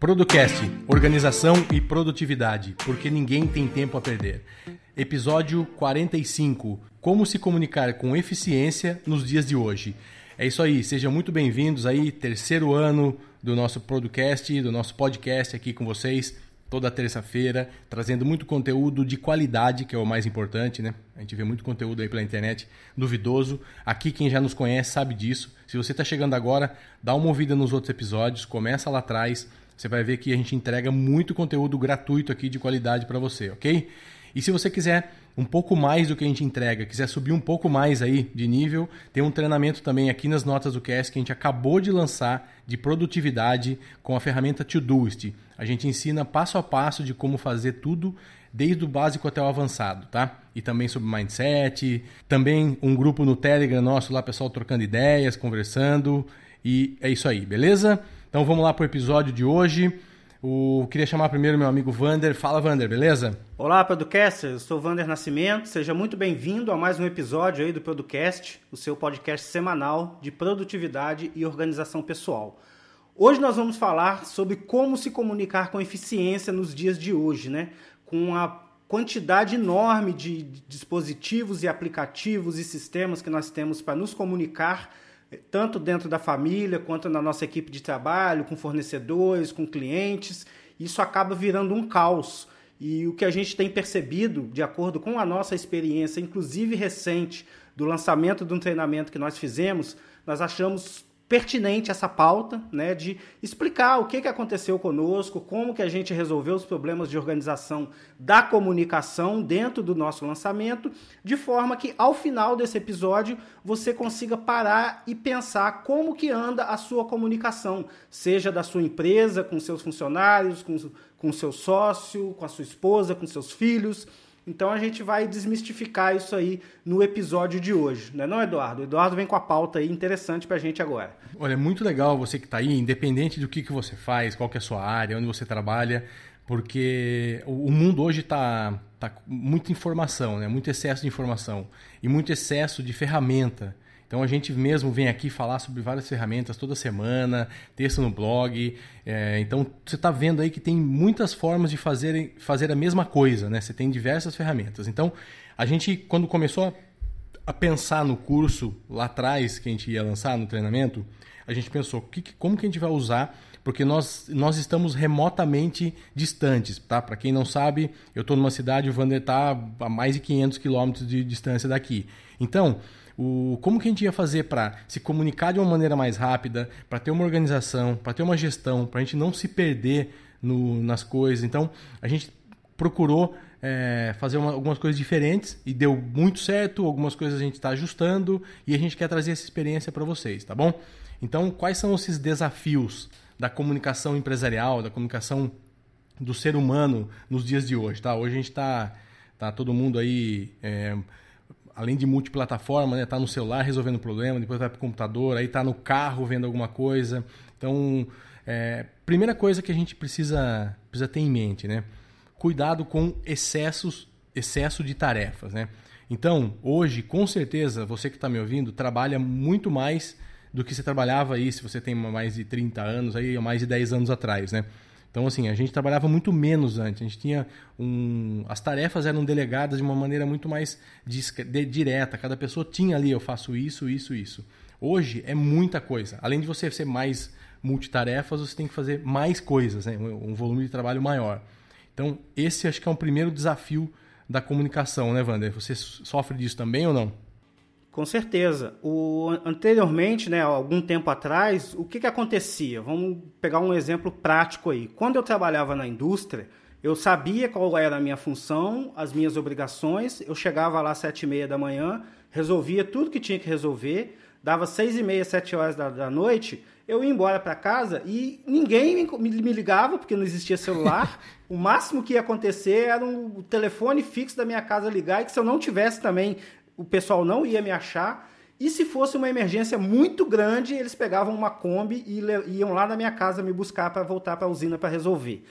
Producast, organização e produtividade, porque ninguém tem tempo a perder. Episódio 45: Como se comunicar com eficiência nos dias de hoje. É isso aí, sejam muito bem-vindos aí, terceiro ano do nosso Producast, do nosso podcast aqui com vocês, toda terça-feira, trazendo muito conteúdo de qualidade, que é o mais importante, né? A gente vê muito conteúdo aí pela internet duvidoso. Aqui quem já nos conhece sabe disso. Se você está chegando agora, dá uma ouvida nos outros episódios, começa lá atrás você vai ver que a gente entrega muito conteúdo gratuito aqui de qualidade para você, ok? E se você quiser um pouco mais do que a gente entrega, quiser subir um pouco mais aí de nível, tem um treinamento também aqui nas notas do cast que a gente acabou de lançar de produtividade com a ferramenta Todoist. A gente ensina passo a passo de como fazer tudo desde o básico até o avançado, tá? E também sobre mindset, também um grupo no Telegram nosso lá, pessoal trocando ideias, conversando, e é isso aí, beleza? Então vamos lá para o episódio de hoje. O... Queria chamar primeiro meu amigo Vander. Fala, Vander, beleza? Olá, Producast. Eu sou Vander Nascimento. Seja muito bem-vindo a mais um episódio aí do Producast, o seu podcast semanal de produtividade e organização pessoal. Hoje nós vamos falar sobre como se comunicar com eficiência nos dias de hoje, né? Com a quantidade enorme de dispositivos e aplicativos e sistemas que nós temos para nos comunicar tanto dentro da família quanto na nossa equipe de trabalho, com fornecedores, com clientes. Isso acaba virando um caos. E o que a gente tem percebido, de acordo com a nossa experiência, inclusive recente, do lançamento de um treinamento que nós fizemos, nós achamos pertinente essa pauta, né, de explicar o que, que aconteceu conosco, como que a gente resolveu os problemas de organização da comunicação dentro do nosso lançamento, de forma que ao final desse episódio você consiga parar e pensar como que anda a sua comunicação, seja da sua empresa, com seus funcionários, com, com seu sócio, com a sua esposa, com seus filhos, então a gente vai desmistificar isso aí no episódio de hoje, não é não, Eduardo? O Eduardo vem com a pauta aí interessante pra gente agora. Olha, é muito legal você que está aí, independente do que, que você faz, qual que é a sua área, onde você trabalha, porque o mundo hoje está tá muita informação, né? muito excesso de informação e muito excesso de ferramenta. Então a gente mesmo vem aqui falar sobre várias ferramentas toda semana, texto no blog. É, então você está vendo aí que tem muitas formas de fazer, fazer a mesma coisa, né? Você tem diversas ferramentas. Então a gente, quando começou a, pensar no curso lá atrás que a gente ia lançar no treinamento, a gente pensou que, como que a gente vai usar porque nós, nós estamos remotamente distantes, tá? Para quem não sabe, eu estou numa cidade, o Vander está a mais de 500 quilômetros de distância daqui. Então, o, como que a gente ia fazer para se comunicar de uma maneira mais rápida, para ter uma organização, para ter uma gestão, para a gente não se perder no, nas coisas. Então, a gente procurou é, fazer uma, algumas coisas diferentes e deu muito certo. Algumas coisas a gente está ajustando e a gente quer trazer essa experiência para vocês, tá bom? Então, quais são esses desafios da comunicação empresarial, da comunicação do ser humano nos dias de hoje, tá? Hoje a gente está tá todo mundo aí é, além de multiplataforma, né? Tá no celular resolvendo problema, depois vai para o computador, aí tá no carro vendo alguma coisa. Então, é, primeira coisa que a gente precisa, precisa ter em mente, né? Cuidado com excessos, excesso de tarefas, né? Então, hoje, com certeza, você que está me ouvindo, trabalha muito mais do que você trabalhava aí, se você tem mais de 30 anos, aí, mais de 10 anos atrás, né? Então, assim, a gente trabalhava muito menos antes. A gente tinha um. As tarefas eram delegadas de uma maneira muito mais direta. Cada pessoa tinha ali, eu faço isso, isso, isso. Hoje é muita coisa. Além de você ser mais multitarefas, você tem que fazer mais coisas, né? um volume de trabalho maior. Então, esse acho que é um primeiro desafio da comunicação, né, Wander? Você sofre disso também ou não? Com certeza. O, anteriormente, né, algum tempo atrás, o que, que acontecia? Vamos pegar um exemplo prático aí. Quando eu trabalhava na indústria, eu sabia qual era a minha função, as minhas obrigações. Eu chegava lá às sete e meia da manhã, resolvia tudo que tinha que resolver. Dava seis e meia, sete horas da, da noite, eu ia embora para casa e ninguém me, me, ligava, porque não existia celular. o máximo que ia acontecer era o um telefone fixo da minha casa ligar e que se eu não tivesse também o pessoal não ia me achar. E se fosse uma emergência muito grande, eles pegavam uma Kombi e iam lá na minha casa me buscar para voltar para a usina para resolver.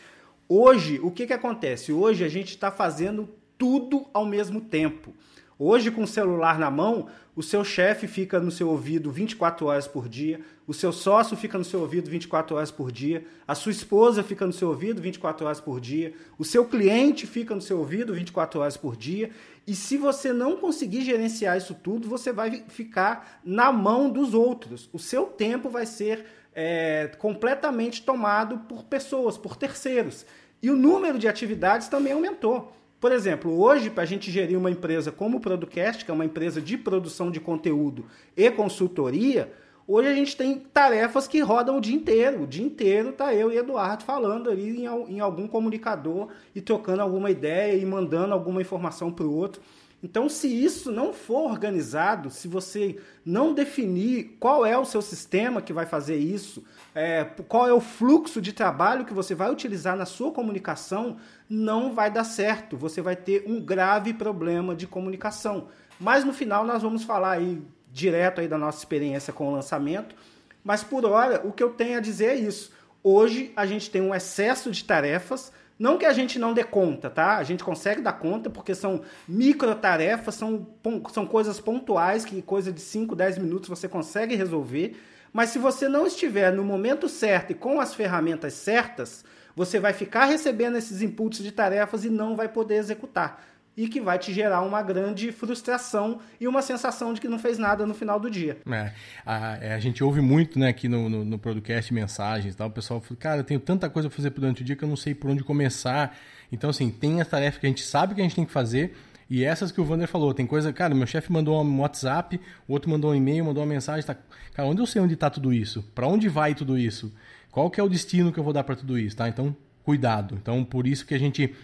Hoje, o que, que acontece? Hoje a gente está fazendo tudo ao mesmo tempo. Hoje, com o celular na mão, o seu chefe fica no seu ouvido 24 horas por dia, o seu sócio fica no seu ouvido 24 horas por dia, a sua esposa fica no seu ouvido 24 horas por dia, o seu cliente fica no seu ouvido 24 horas por dia. E se você não conseguir gerenciar isso tudo, você vai ficar na mão dos outros. O seu tempo vai ser é, completamente tomado por pessoas, por terceiros. E o número de atividades também aumentou. Por exemplo, hoje, para a gente gerir uma empresa como o Producast, que é uma empresa de produção de conteúdo e consultoria, hoje a gente tem tarefas que rodam o dia inteiro. O dia inteiro tá eu e Eduardo falando ali em, em algum comunicador e trocando alguma ideia e mandando alguma informação para o outro. Então, se isso não for organizado, se você não definir qual é o seu sistema que vai fazer isso, é, qual é o fluxo de trabalho que você vai utilizar na sua comunicação, não vai dar certo. Você vai ter um grave problema de comunicação. Mas no final nós vamos falar aí direto aí da nossa experiência com o lançamento. Mas por hora, o que eu tenho a dizer é isso. Hoje a gente tem um excesso de tarefas não que a gente não dê conta, tá? A gente consegue dar conta porque são micro tarefas, são, são coisas pontuais que coisa de 5, 10 minutos você consegue resolver. Mas se você não estiver no momento certo e com as ferramentas certas, você vai ficar recebendo esses inputs de tarefas e não vai poder executar e que vai te gerar uma grande frustração e uma sensação de que não fez nada no final do dia. É, a, é, a gente ouve muito né, aqui no, no, no podcast mensagens tal, o pessoal fala, cara, eu tenho tanta coisa para fazer durante o dia que eu não sei por onde começar. Então, assim, tem as tarefas que a gente sabe que a gente tem que fazer, e essas que o Vander falou, tem coisa, cara, meu chefe mandou um WhatsApp, o outro mandou um e-mail, mandou uma mensagem, tá, cara, onde eu sei onde está tudo isso? Para onde vai tudo isso? Qual que é o destino que eu vou dar para tudo isso, tá? Então, cuidado. Então, por isso que a gente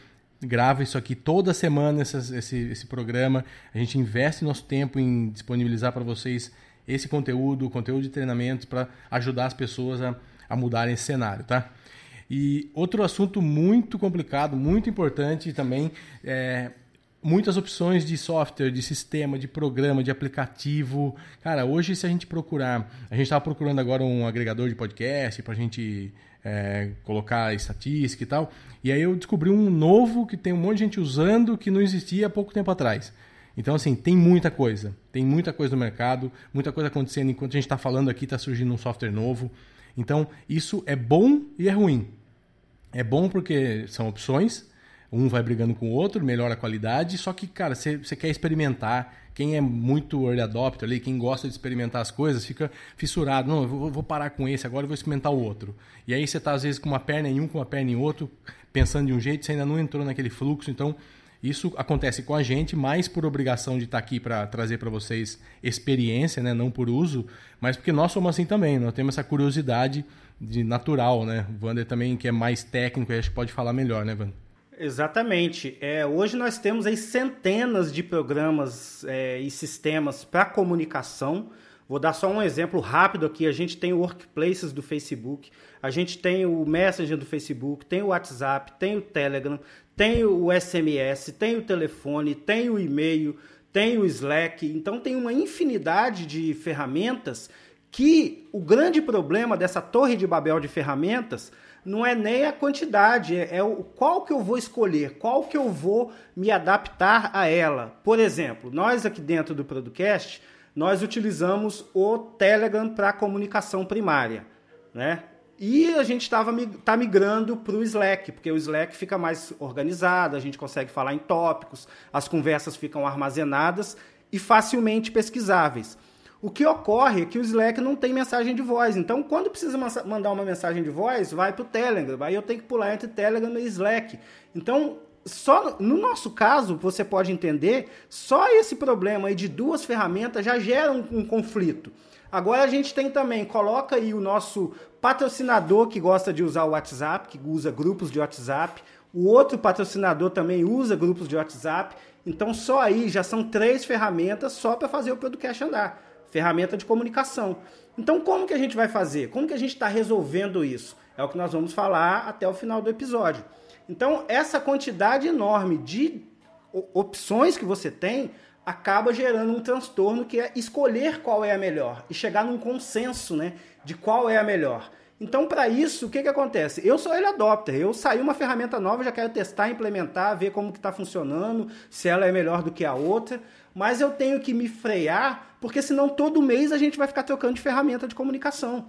grava isso aqui toda semana, esse, esse, esse programa. A gente investe nosso tempo em disponibilizar para vocês esse conteúdo, conteúdo de treinamentos para ajudar as pessoas a, a mudarem esse cenário, tá? E outro assunto muito complicado, muito importante também, é muitas opções de software, de sistema, de programa, de aplicativo. Cara, hoje se a gente procurar, a gente estava procurando agora um agregador de podcast para a gente é, colocar estatística e tal. E aí eu descobri um novo que tem um monte de gente usando que não existia há pouco tempo atrás. Então, assim, tem muita coisa. Tem muita coisa no mercado, muita coisa acontecendo. Enquanto a gente está falando aqui, está surgindo um software novo. Então, isso é bom e é ruim. É bom porque são opções, um vai brigando com o outro, melhora a qualidade, só que, cara, você quer experimentar. Quem é muito early adopter ali, quem gosta de experimentar as coisas, fica fissurado. Não, eu vou, vou parar com esse agora e vou experimentar o outro. E aí você está, às vezes, com uma perna em um, com uma perna em outro, pensando de um jeito, você ainda não entrou naquele fluxo. Então, isso acontece com a gente, mais por obrigação de estar tá aqui para trazer para vocês experiência, né? não por uso, mas porque nós somos assim também. Nós temos essa curiosidade de natural. Né? O Wander também, que é mais técnico, acho que pode falar melhor, né, Wander? Exatamente. É, hoje nós temos aí centenas de programas é, e sistemas para comunicação. Vou dar só um exemplo rápido aqui. A gente tem o Workplaces do Facebook, a gente tem o Messenger do Facebook, tem o WhatsApp, tem o Telegram, tem o SMS, tem o telefone, tem o e-mail, tem o Slack. Então tem uma infinidade de ferramentas que o grande problema dessa torre de Babel de ferramentas não é nem a quantidade, é, é, o qual que eu vou escolher, qual que eu vou me adaptar a ela. Por exemplo, nós aqui dentro do Producast, nós utilizamos o Telegram para comunicação primária, né? E a gente estava tá migrando para o Slack, porque o Slack fica mais organizado, a gente consegue falar em tópicos, as conversas ficam armazenadas e facilmente pesquisáveis. O que ocorre é que o Slack não tem mensagem de voz. Então, quando precisa mandar uma mensagem de voz, vai para o Telegram. Aí eu tenho que pular entre Telegram e Slack. Então, só no nosso caso, você pode entender, só esse problema aí de duas ferramentas já gera um, um conflito. Agora a gente tem também, coloca aí o nosso patrocinador que gosta de usar o WhatsApp, que usa grupos de WhatsApp. O outro patrocinador também usa grupos de WhatsApp. Então só aí já são três ferramentas só para fazer o podcast andar ferramenta de comunicação. Então, como que a gente vai fazer? Como que a gente está resolvendo isso? É o que nós vamos falar até o final do episódio. Então, essa quantidade enorme de opções que você tem acaba gerando um transtorno que é escolher qual é a melhor e chegar num consenso né, de qual é a melhor. Então, para isso, o que, que acontece? Eu sou ele adopter. Eu saí uma ferramenta nova, já quero testar, implementar, ver como que está funcionando, se ela é melhor do que a outra. Mas eu tenho que me frear, porque senão todo mês a gente vai ficar trocando de ferramenta de comunicação.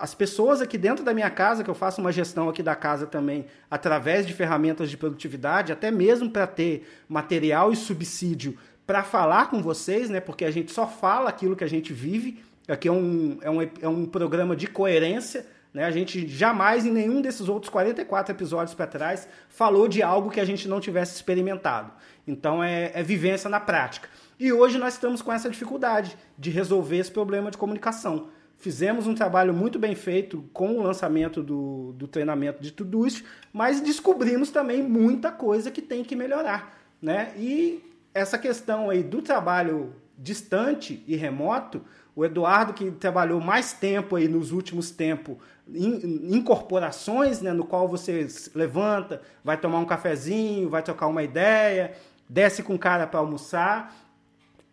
As pessoas aqui dentro da minha casa, que eu faço uma gestão aqui da casa também, através de ferramentas de produtividade, até mesmo para ter material e subsídio para falar com vocês, né? Porque a gente só fala aquilo que a gente vive. Aqui é um, é um, é um programa de coerência. Né? A gente jamais, em nenhum desses outros 44 episódios para trás, falou de algo que a gente não tivesse experimentado. Então é, é vivência na prática. E hoje nós estamos com essa dificuldade de resolver esse problema de comunicação. Fizemos um trabalho muito bem feito com o lançamento do, do treinamento de Todoist, mas descobrimos também muita coisa que tem que melhorar. Né? E essa questão aí do trabalho distante e remoto, o Eduardo que trabalhou mais tempo aí nos últimos tempos em, corporações, né, no qual você levanta, vai tomar um cafezinho, vai trocar uma ideia, desce com o cara para almoçar.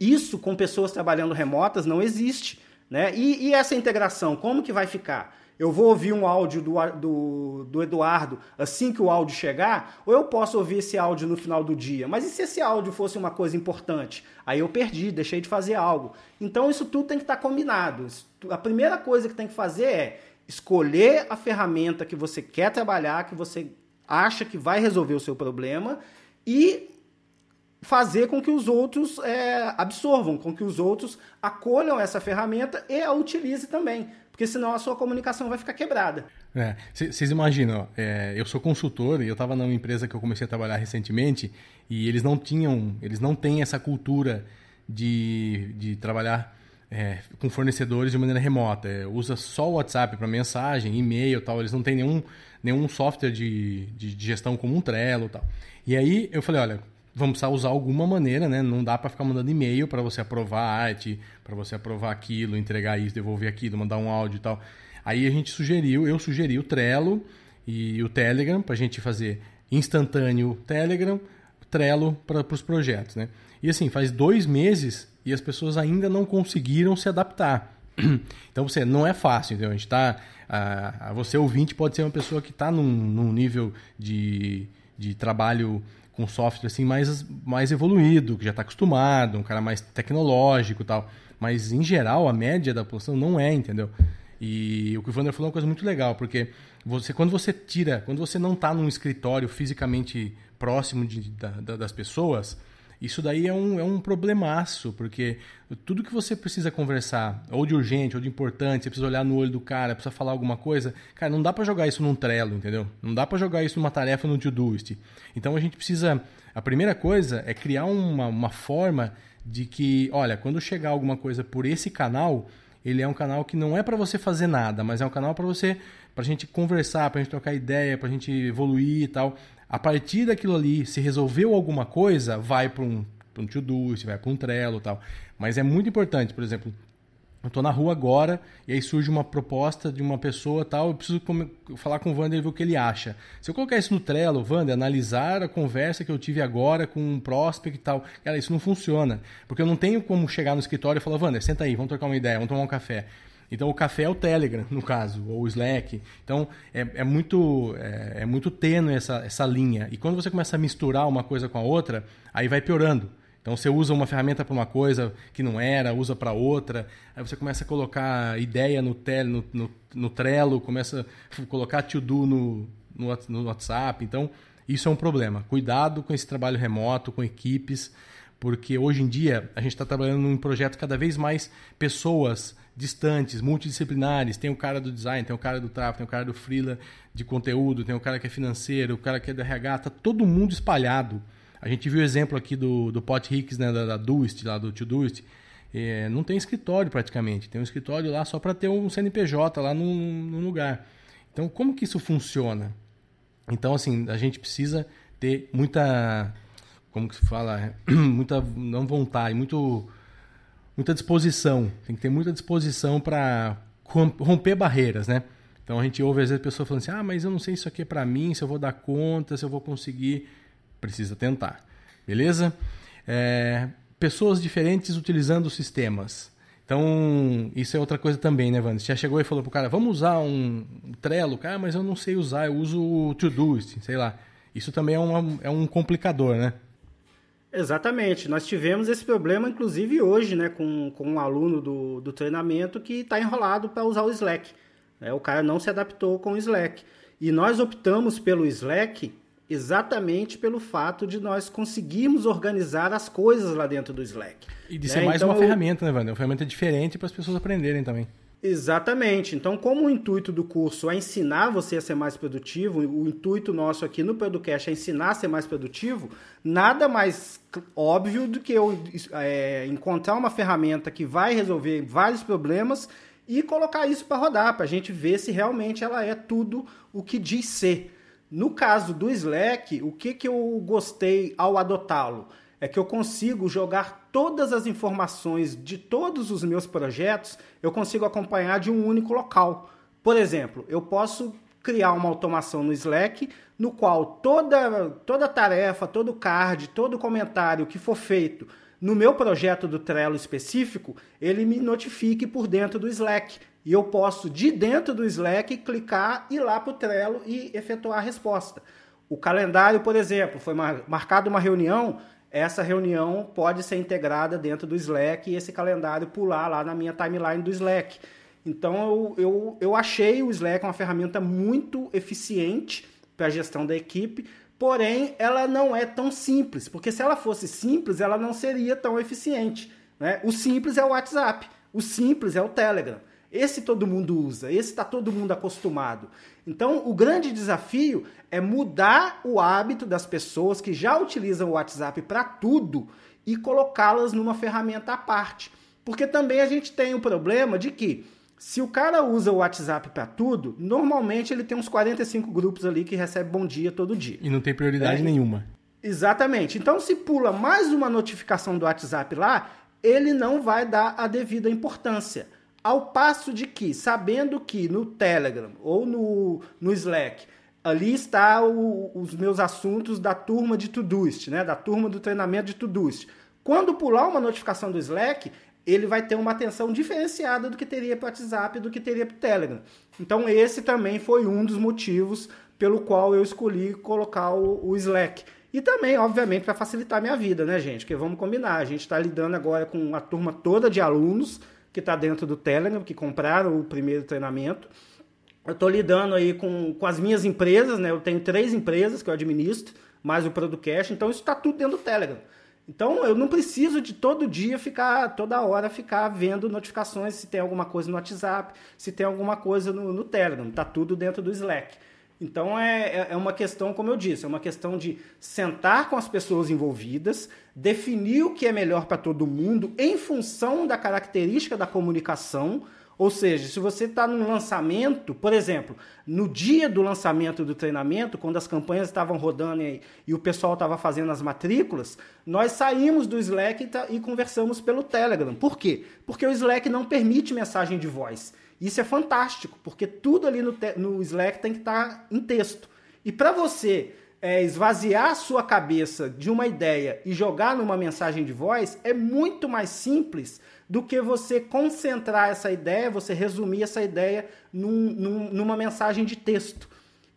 Isso com pessoas trabalhando remotas não existe. Né? E, e, essa integração, como que vai ficar? Eu vou ouvir um áudio do, do, do, Eduardo assim que o áudio chegar, ou eu posso ouvir esse áudio no final do dia? Mas e se esse áudio fosse uma coisa importante? Aí eu perdi, deixei de fazer algo. Então isso tudo tem que estar combinado. A primeira coisa que tem que fazer é escolher a ferramenta que você quer trabalhar, que você acha que vai resolver o seu problema e fazer com que os outros é, absorvam, com que os outros acolham essa ferramenta e a utilizem também, porque senão a sua comunicação vai ficar quebrada. Vocês é, imaginam, é, eu sou consultor e eu estava numa empresa que eu comecei a trabalhar recentemente e eles não tinham, eles não têm essa cultura de, de trabalhar é, com fornecedores de maneira remota. É, usa só o WhatsApp para mensagem, e-mail tal. Eles não têm nenhum, nenhum software de, de, de gestão como um Trello tal. E aí eu falei, olha, vamos precisar usar alguma maneira, né? Não dá para ficar mandando e-mail para você aprovar a arte, para você aprovar aquilo, entregar isso, devolver aquilo, mandar um áudio e tal. Aí a gente sugeriu, eu sugeri o Trello e o Telegram para a gente fazer instantâneo Telegram, Trello para os projetos, né? E assim, faz dois meses e as pessoas ainda não conseguiram se adaptar. Então você não é fácil, entendeu? A gente tá, a, a você ouvinte pode ser uma pessoa que está num, num nível de, de trabalho com software assim mais, mais evoluído, que já está acostumado, um cara mais tecnológico e tal. Mas em geral a média da população não é, entendeu? E o que o Wander falou é uma coisa muito legal, porque você quando você tira, quando você não está num escritório fisicamente próximo de, da, da, das pessoas, isso daí é um, é um problemaço, porque tudo que você precisa conversar, ou de urgente, ou de importante, você precisa olhar no olho do cara, precisa falar alguma coisa, cara, não dá para jogar isso num Trello, entendeu? Não dá para jogar isso numa tarefa no Todoist. Então a gente precisa, a primeira coisa é criar uma, uma forma de que, olha, quando chegar alguma coisa por esse canal, ele é um canal que não é para você fazer nada, mas é um canal para você, para a gente conversar, para a gente trocar ideia, para a gente evoluir e tal. A partir daquilo ali, se resolveu alguma coisa, vai para um, um to-do, vai para um Trello e tal. Mas é muito importante, por exemplo, eu estou na rua agora e aí surge uma proposta de uma pessoa tal, eu preciso falar com o Wander e ver o que ele acha. Se eu colocar isso no Trello, Wander, analisar a conversa que eu tive agora com um prospect e tal, cara, isso não funciona. Porque eu não tenho como chegar no escritório e falar, Wander, senta aí, vamos trocar uma ideia, vamos tomar um café. Então o café é o Telegram, no caso, ou o Slack. Então é, é muito, é, é, muito tênue essa, essa linha. E quando você começa a misturar uma coisa com a outra, aí vai piorando. Então você usa uma ferramenta para uma coisa que não era, usa para outra, aí você começa a colocar ideia no, tel, no, no, no Trello, começa a colocar to-do no, no, no WhatsApp. Então isso é um problema. Cuidado com esse trabalho remoto, com equipes, porque hoje em dia a gente está trabalhando num projeto cada vez mais pessoas distantes, multidisciplinares. Tem o cara do design, tem o cara do tráfego, tem o cara do freela de conteúdo, tem o cara que é financeiro, o cara que é do RH, tá todo mundo espalhado. A gente viu o exemplo aqui do, do Pot Hicks, né, da, da Doist, lá do Todoist. É, não tem escritório praticamente, tem um escritório lá só para ter um CNPJ lá num, num lugar. Então, como que isso funciona? Então, assim, a gente precisa ter muita, como que se fala, muita não vontade, muito muita disposição, tem que ter muita disposição para romper barreiras, né? Então a gente ouve às vezes pessoas falando assim: ah, mas eu não sei se isso aqui é para mim, se eu vou dar conta, se eu vou conseguir. Precisa tentar, beleza? É, pessoas diferentes utilizando sistemas. Então, isso é outra coisa também, né, Wander? Você já chegou e falou pro cara, vamos usar um Trello? Cara, mas eu não sei usar, eu uso o Todoist, sei lá. Isso também é, uma, é um complicador, né? Exatamente. Nós tivemos esse problema, inclusive hoje, né, com, com um aluno do, do treinamento que está enrolado para usar o Slack. É, o cara não se adaptou com o Slack. E nós optamos pelo Slack exatamente pelo fato de nós conseguirmos organizar as coisas lá dentro do Slack. E de né? ser mais então, uma eu... ferramenta, né, Wander? Uma ferramenta diferente para as pessoas aprenderem também. Exatamente. Então, como o intuito do curso é ensinar você a ser mais produtivo, o intuito nosso aqui no Producast é ensinar a ser mais produtivo, nada mais óbvio do que eu é, encontrar uma ferramenta que vai resolver vários problemas e colocar isso para rodar, para a gente ver se realmente ela é tudo o que diz ser. No caso do Slack, o que, que eu gostei ao adotá-lo? É que eu consigo jogar todas as informações de todos os meus projetos, eu consigo acompanhar de um único local. Por exemplo, eu posso criar uma automação no Slack no qual toda, toda tarefa, todo card, todo comentário que for feito no meu projeto do Trello específico, ele me notifique por dentro do Slack. E eu posso, de dentro do Slack, clicar, ir lá para o Trello e efetuar a resposta. O calendário, por exemplo, foi marcada uma reunião, essa reunião pode ser integrada dentro do Slack e esse calendário pular lá na minha timeline do Slack. Então eu, eu, eu achei o Slack uma ferramenta muito eficiente para a gestão da equipe, porém ela não é tão simples, porque se ela fosse simples, ela não seria tão eficiente. Né? O simples é o WhatsApp, o simples é o Telegram. Esse todo mundo usa, esse está todo mundo acostumado. Então, o grande desafio é mudar o hábito das pessoas que já utilizam o WhatsApp para tudo e colocá-las numa ferramenta à parte. Porque também a gente tem o problema de que se o cara usa o WhatsApp para tudo, normalmente ele tem uns 45 grupos ali que recebe bom dia todo dia. E não tem prioridade é, nenhuma. Exatamente. Então, se pula mais uma notificação do WhatsApp lá, ele não vai dar a devida importância. Ao passo de que, sabendo que no Telegram ou no, no Slack, ali está o, os meus assuntos da turma de Todoist, né? da turma do treinamento de Todoist. Quando pular uma notificação do Slack, ele vai ter uma atenção diferenciada do que teria para o WhatsApp do que teria para o Telegram. Então esse também foi um dos motivos pelo qual eu escolhi colocar o, o Slack. E também, obviamente, para facilitar a minha vida, né, gente? Porque vamos combinar, a gente está lidando agora com a turma toda de alunos que está dentro do Telegram, que compraram o primeiro treinamento. Eu estou lidando aí com, com as minhas empresas, né? Eu tenho três empresas que eu administro, mais o Producast, então isso está tudo dentro do Telegram. Então eu não preciso de todo dia ficar, toda hora ficar vendo notificações se tem alguma coisa no WhatsApp, se tem alguma coisa no, no Telegram, está tudo dentro do Slack. Então é, é, é uma questão, como eu disse, é uma questão de sentar com as pessoas envolvidas, definir o que é melhor para todo mundo em função da característica da comunicação. Ou seja, se você está num lançamento, por exemplo, no dia do lançamento do treinamento, quando as campanhas estavam rodando e, e o pessoal estava fazendo as matrículas, nós saímos do Slack e, e conversamos pelo Telegram. Por quê? Porque o Slack não permite mensagem de voz. Isso é fantástico, porque tudo ali no, no Slack tem que estar tá em texto. E para você é, esvaziar a sua cabeça de uma ideia e jogar numa mensagem de voz é muito mais simples do que você concentrar essa ideia, você resumir essa ideia num, num, numa mensagem de texto.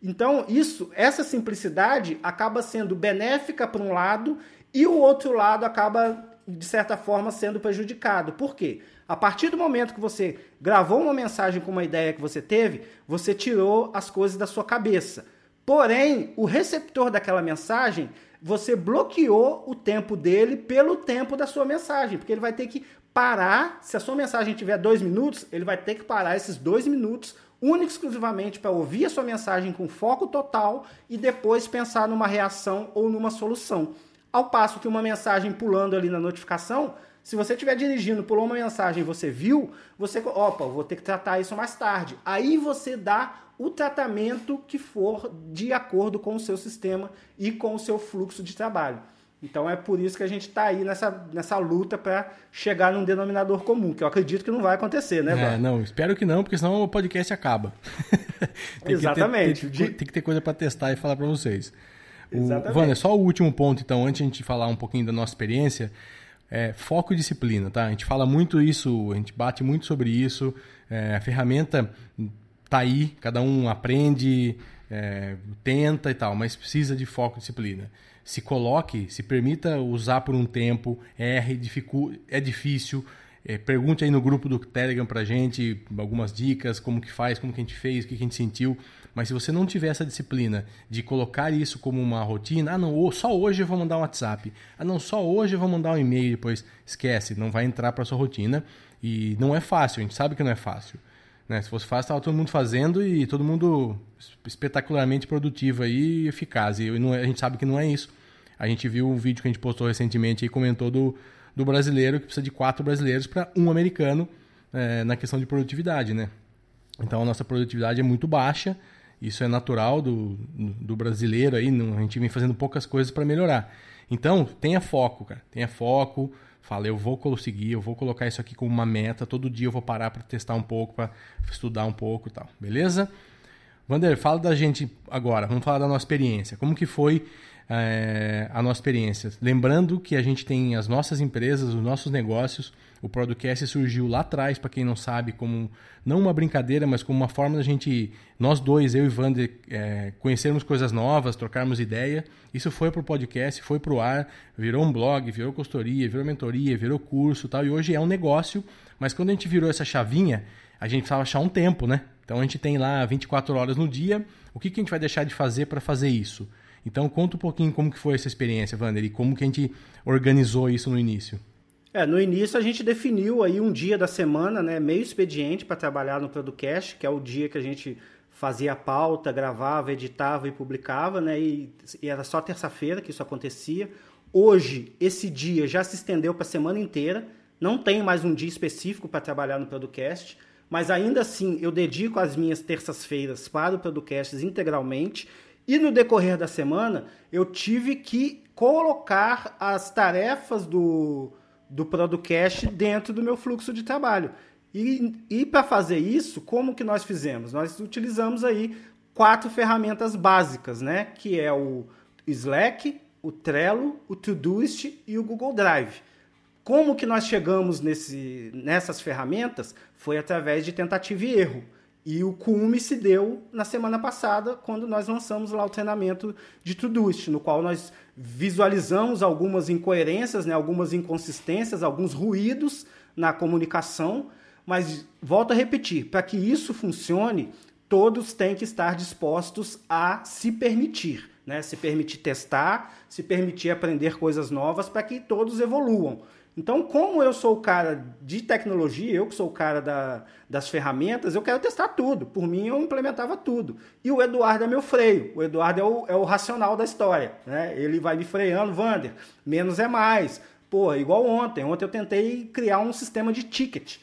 Então, isso, essa simplicidade acaba sendo benéfica para um lado e o outro lado acaba, de certa forma, sendo prejudicado. Por quê? A partir do momento que você gravou uma mensagem com uma ideia que você teve, você tirou as coisas da sua cabeça. Porém, o receptor daquela mensagem, você bloqueou o tempo dele pelo tempo da sua mensagem, porque ele vai ter que parar. Se a sua mensagem tiver dois minutos, ele vai ter que parar esses dois minutos único exclusivamente para ouvir a sua mensagem com foco total e depois pensar numa reação ou numa solução. Ao passo que uma mensagem pulando ali na notificação, se você estiver dirigindo, pulou uma mensagem e você viu, você, opa, vou ter que tratar isso mais tarde. Aí você dá o tratamento que for de acordo com o seu sistema e com o seu fluxo de trabalho. Então é por isso que a gente está aí nessa, nessa luta para chegar num denominador comum, que eu acredito que não vai acontecer, né, É, não, espero que não, porque senão o podcast acaba. tem Exatamente. Que ter, tem, tem, que ter coisa para testar e falar para vocês. Exatamente. Vânia, só o último ponto, então, antes de a gente falar um pouquinho da nossa experiência. é foco e disciplina, tá? A gente fala muito isso, a gente bate muito sobre isso. É, a ferramenta tá aí, cada um aprende, é, tenta e tal, mas precisa de foco e disciplina. Se coloque, se permita usar por um tempo, erre, dificu é difícil. É, pergunte aí no grupo do Telegram pra gente algumas dicas, como que faz, como que a gente fez, o que, que a gente sentiu. Mas se você não tiver essa disciplina de colocar isso como uma rotina, ah não, só hoje eu vou mandar um WhatsApp, ah não, só hoje eu vou mandar um e-mail, depois esquece, não vai entrar para sua rotina. E não é fácil, a gente sabe que não é fácil. Né? Se fosse fácil, estava todo mundo fazendo e todo mundo espetacularmente produtivo aí e eficaz. E não, é, a gente sabe que não é isso. A gente viu um vídeo que a gente postou recentemente e comentou do, do brasileiro que precisa de quatro brasileiros para um americano é, na questão de produtividade, né? Então a nossa produtividade é muito baixa. Isso é natural do, do brasileiro aí. A gente vem fazendo poucas coisas para melhorar. Então tenha foco, cara. Tenha foco. Fala, eu vou conseguir, eu vou colocar isso aqui como uma meta. Todo dia eu vou parar para testar um pouco, para estudar um pouco e tal. Beleza? Vander, fala da gente agora. Vamos falar da nossa experiência. Como que foi é, a nossa experiência? Lembrando que a gente tem as nossas empresas, os nossos negócios. O Podcast surgiu lá atrás, para quem não sabe, como não uma brincadeira, mas como uma forma da gente, nós dois, eu e Vander, é, conhecermos coisas novas, trocarmos ideia. Isso foi para o podcast, foi para o ar, virou um blog, virou consultoria, virou mentoria, virou curso tal. E hoje é um negócio, mas quando a gente virou essa chavinha, a gente precisava achar um tempo, né? Então a gente tem lá 24 horas no dia. O que, que a gente vai deixar de fazer para fazer isso? Então conta um pouquinho como que foi essa experiência, Wander, e como que a gente organizou isso no início. É, no início a gente definiu aí um dia da semana, né, meio expediente para trabalhar no Producast, que é o dia que a gente fazia a pauta, gravava, editava e publicava, né, e, e era só terça-feira que isso acontecia. Hoje, esse dia já se estendeu para a semana inteira, não tem mais um dia específico para trabalhar no Producast, mas ainda assim eu dedico as minhas terças-feiras para o Producast integralmente, e no decorrer da semana eu tive que colocar as tarefas do do Producast dentro do meu fluxo de trabalho. E, e para fazer isso, como que nós fizemos? Nós utilizamos aí quatro ferramentas básicas, né? Que é o Slack, o Trello, o Todoist e o Google Drive. Como que nós chegamos nesse, nessas ferramentas? Foi através de tentativa e erro. E o cume se deu na semana passada, quando nós lançamos lá o treinamento de Todoist, no qual nós visualizamos algumas incoerências, né, algumas inconsistências, alguns ruídos na comunicação, mas volto a repetir, para que isso funcione, todos têm que estar dispostos a se permitir, né? se permitir testar, se permitir aprender coisas novas para que todos evoluam. Então, como eu sou o cara de tecnologia, eu que sou o cara da, das ferramentas, eu quero testar tudo. Por mim, eu implementava tudo. E o Eduardo é meu freio. O Eduardo é o, é o racional da história. Né? Ele vai me freando, Vander, menos é mais. Pô, igual ontem. Ontem eu tentei criar um sistema de ticket.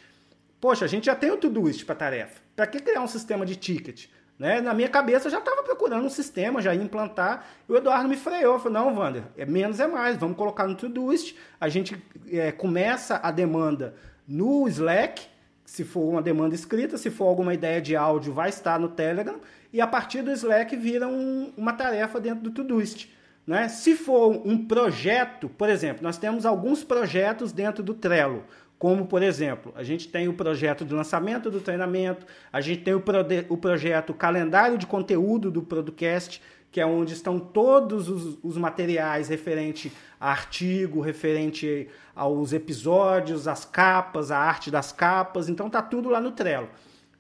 Poxa, a gente já tem o Todoist para tarefa. Para que criar um sistema de ticket? Né? Na minha cabeça eu já estava procurando um sistema, já ia implantar. E o Eduardo me freou, falou, não, Wander, é menos é mais, vamos colocar no Todoist. A gente é, começa a demanda no Slack, se for uma demanda escrita, se for alguma ideia de áudio, vai estar no Telegram. E a partir do Slack vira um, uma tarefa dentro do Todoist. Né? Se for um projeto, por exemplo, nós temos alguns projetos dentro do Trello. Como, por exemplo, a gente tem o projeto de lançamento do treinamento, a gente tem o, o projeto calendário de conteúdo do Producast, que é onde estão todos os, os materiais referente a artigo, referente aos episódios, as capas, a arte das capas. Então tá tudo lá no Trello.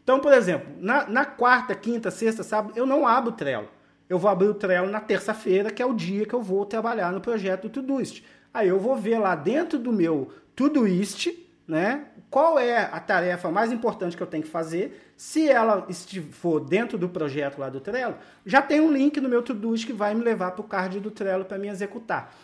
Então, por exemplo, na, na quarta, quinta, sexta, sábado, eu não abro o Trello. Eu vou abrir o Trello na terça-feira, que é o dia que eu vou trabalhar no projeto do Todoist. Aí eu vou ver lá dentro do meu Todoist né? Qual é a tarefa mais importante que eu tenho que fazer? Se ela for dentro do projeto lá do Trello, já tem um link no meu Todoist que vai me levar para o card do Trello para me executar.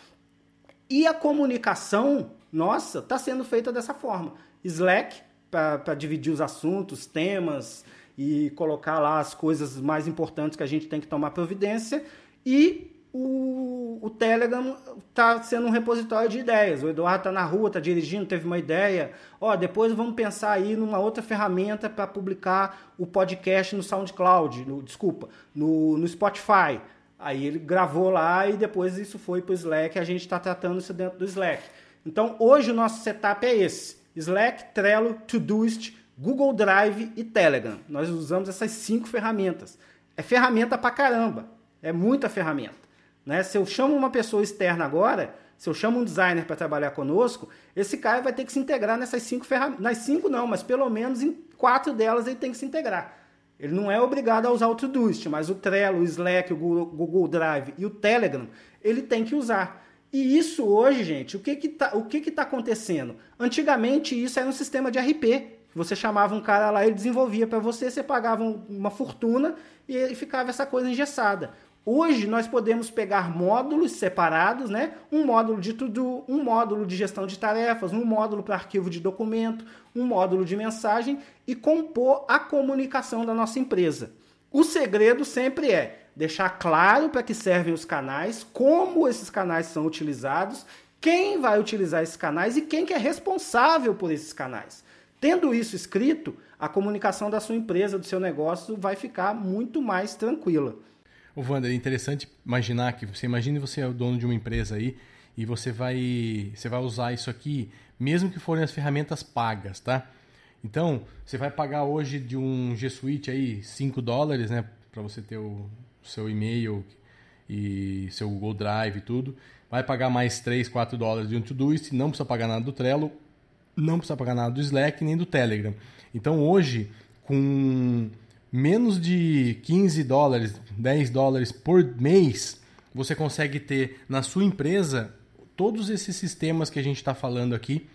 E a comunicação, nossa, está sendo feita dessa forma. Slack, para dividir os assuntos, temas e colocar lá as coisas mais importantes que a gente tem que tomar providência. E o, o Telegram está sendo um repositório de ideias. O Eduardo está na rua, está dirigindo, teve uma ideia. Ó, depois vamos pensar aí numa outra ferramenta para publicar o podcast no SoundCloud, no, desculpa, no, no Spotify. Aí ele gravou lá e depois isso foi para o Slack. A gente está tratando isso dentro do Slack. Então hoje o nosso setup é esse: Slack, Trello, Todoist, Google Drive e Telegram. Nós usamos essas cinco ferramentas. É ferramenta pra caramba. É muita ferramenta. Né? Se eu chamo uma pessoa externa agora, se eu chamo um designer para trabalhar conosco, esse cara vai ter que se integrar nessas cinco ferramentas. Nas cinco não, mas pelo menos em quatro delas ele tem que se integrar. Ele não é obrigado a usar o Todoist, mas o Trello, o Slack, o Google Drive e o Telegram, ele tem que usar. E isso hoje, gente, o que que tá, o que que tá acontecendo? Antigamente isso era um sistema de RP. Você chamava um cara lá, ele desenvolvia para você, você pagava uma fortuna e ficava essa coisa engessada. Hoje nós podemos pegar módulos separados, né? Um módulo de tudo, um módulo de gestão de tarefas, um módulo para arquivo de documento, um módulo de mensagem e compor a comunicação da nossa empresa. O segredo sempre é deixar claro para que servem os canais, como esses canais são utilizados, quem vai utilizar esses canais e quem que é responsável por esses canais. Tendo isso escrito, a comunicação da sua empresa, do seu negócio, vai ficar muito mais tranquila. O Wander, é interessante imaginar que você imagine você é o dono de uma empresa aí e você vai você vai usar isso aqui, mesmo que forem as ferramentas pagas, tá? Então, você vai pagar hoje de um G Suite aí 5 dólares, né, para você ter o seu e-mail e seu Google Drive e tudo. Vai pagar mais 3, 4 dólares de um Todoist, não precisa pagar nada do Trello, não precisa pagar nada do Slack nem do Telegram. Então, hoje, com menos de 15 dólares, 10 dólares por mês, você consegue ter na sua empresa todos esses sistemas que a gente está falando aqui,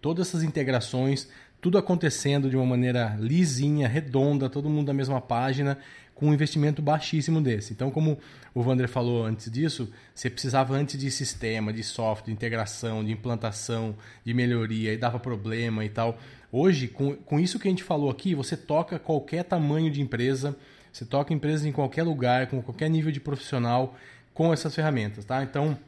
todas essas integrações, tudo acontecendo de uma maneira lisinha, redonda, todo mundo na mesma página, com um investimento baixíssimo desse. Então, como o Vander falou antes disso, você precisava antes de sistema, de software, de integração, de implantação, de melhoria, e dava problema e tal. Hoje, com, com isso que a gente falou aqui, você toca qualquer tamanho de empresa, você toca empresas em qualquer lugar, com qualquer nível de profissional, com essas ferramentas, tá? Então,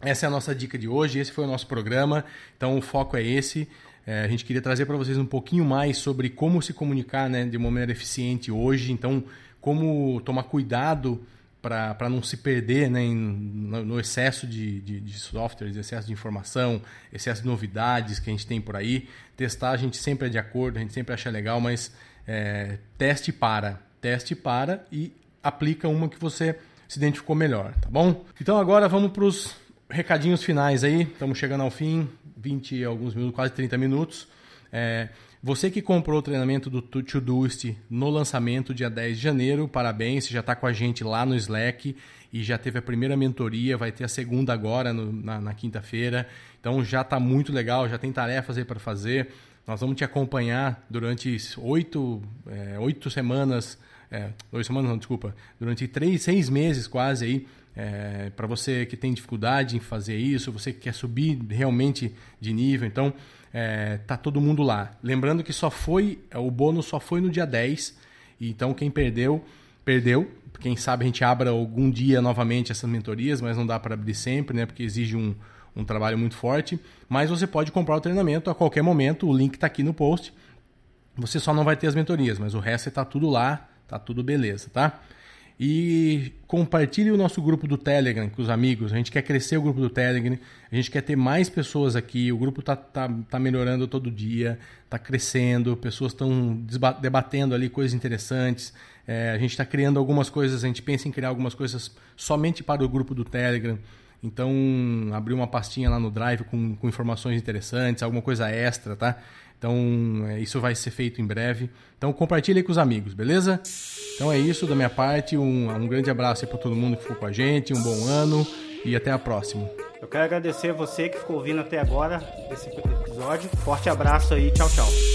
essa é a nossa dica de hoje, esse foi o nosso programa. Então, o foco é esse. É, a gente queria trazer para vocês um pouquinho mais sobre como se comunicar né, de uma maneira eficiente hoje. Então, como tomar cuidado para não se perder né, em, no, no, excesso de, de, de, softwares, excesso de informação, excesso de novidades que a gente tem por aí. Testar a gente sempre é de acordo, a gente sempre acha legal, mas é, teste para, teste para e aplica uma que você se identificou melhor, tá bom? Então agora vamos para os recadinhos finais aí, estamos chegando ao fim, 20 e alguns minutos, quase 30 minutos. É, você que comprou o treinamento do Todoist no lançamento dia 10 de janeiro, parabéns, você já está com a gente lá no Slack e já teve a primeira mentoria, vai ter a segunda agora no, na, na quinta-feira. Então já está muito legal, já tem tarefas aí para fazer. Nós vamos te acompanhar durante oito, é, oito semanas, é, oito semanas não, desculpa, durante três, seis meses quase aí, é, para você que tem dificuldade em fazer isso, você que quer subir realmente de nível. Então, é, tá todo mundo lá. Lembrando que só foi, o bônus só foi no dia 10, então quem perdeu, perdeu. Quem sabe a gente abra algum dia novamente essas mentorias, mas não dá para abrir sempre, né? Porque exige um, um trabalho muito forte. Mas você pode comprar o treinamento a qualquer momento, o link está aqui no post. Você só não vai ter as mentorias, mas o resto está tudo lá, tá tudo beleza, tá? E compartilhe o nosso grupo do Telegram com os amigos. A gente quer crescer o grupo do Telegram, a gente quer ter mais pessoas aqui. O grupo está tá, tá melhorando todo dia, está crescendo, pessoas estão debatendo ali coisas interessantes. É, a gente está criando algumas coisas, a gente pensa em criar algumas coisas somente para o grupo do Telegram. Então, abrir uma pastinha lá no Drive com, com informações interessantes, alguma coisa extra, tá? Então, é, isso vai ser feito em breve. Então, compartilhe com os amigos, beleza? Então é isso da minha parte. Um, um grande abraço para todo mundo que ficou com a gente. Um bom ano e até a próxima. Eu quero agradecer você que ficou ouvindo até agora esse episódio. Forte abraço aí. Tchau, tchau.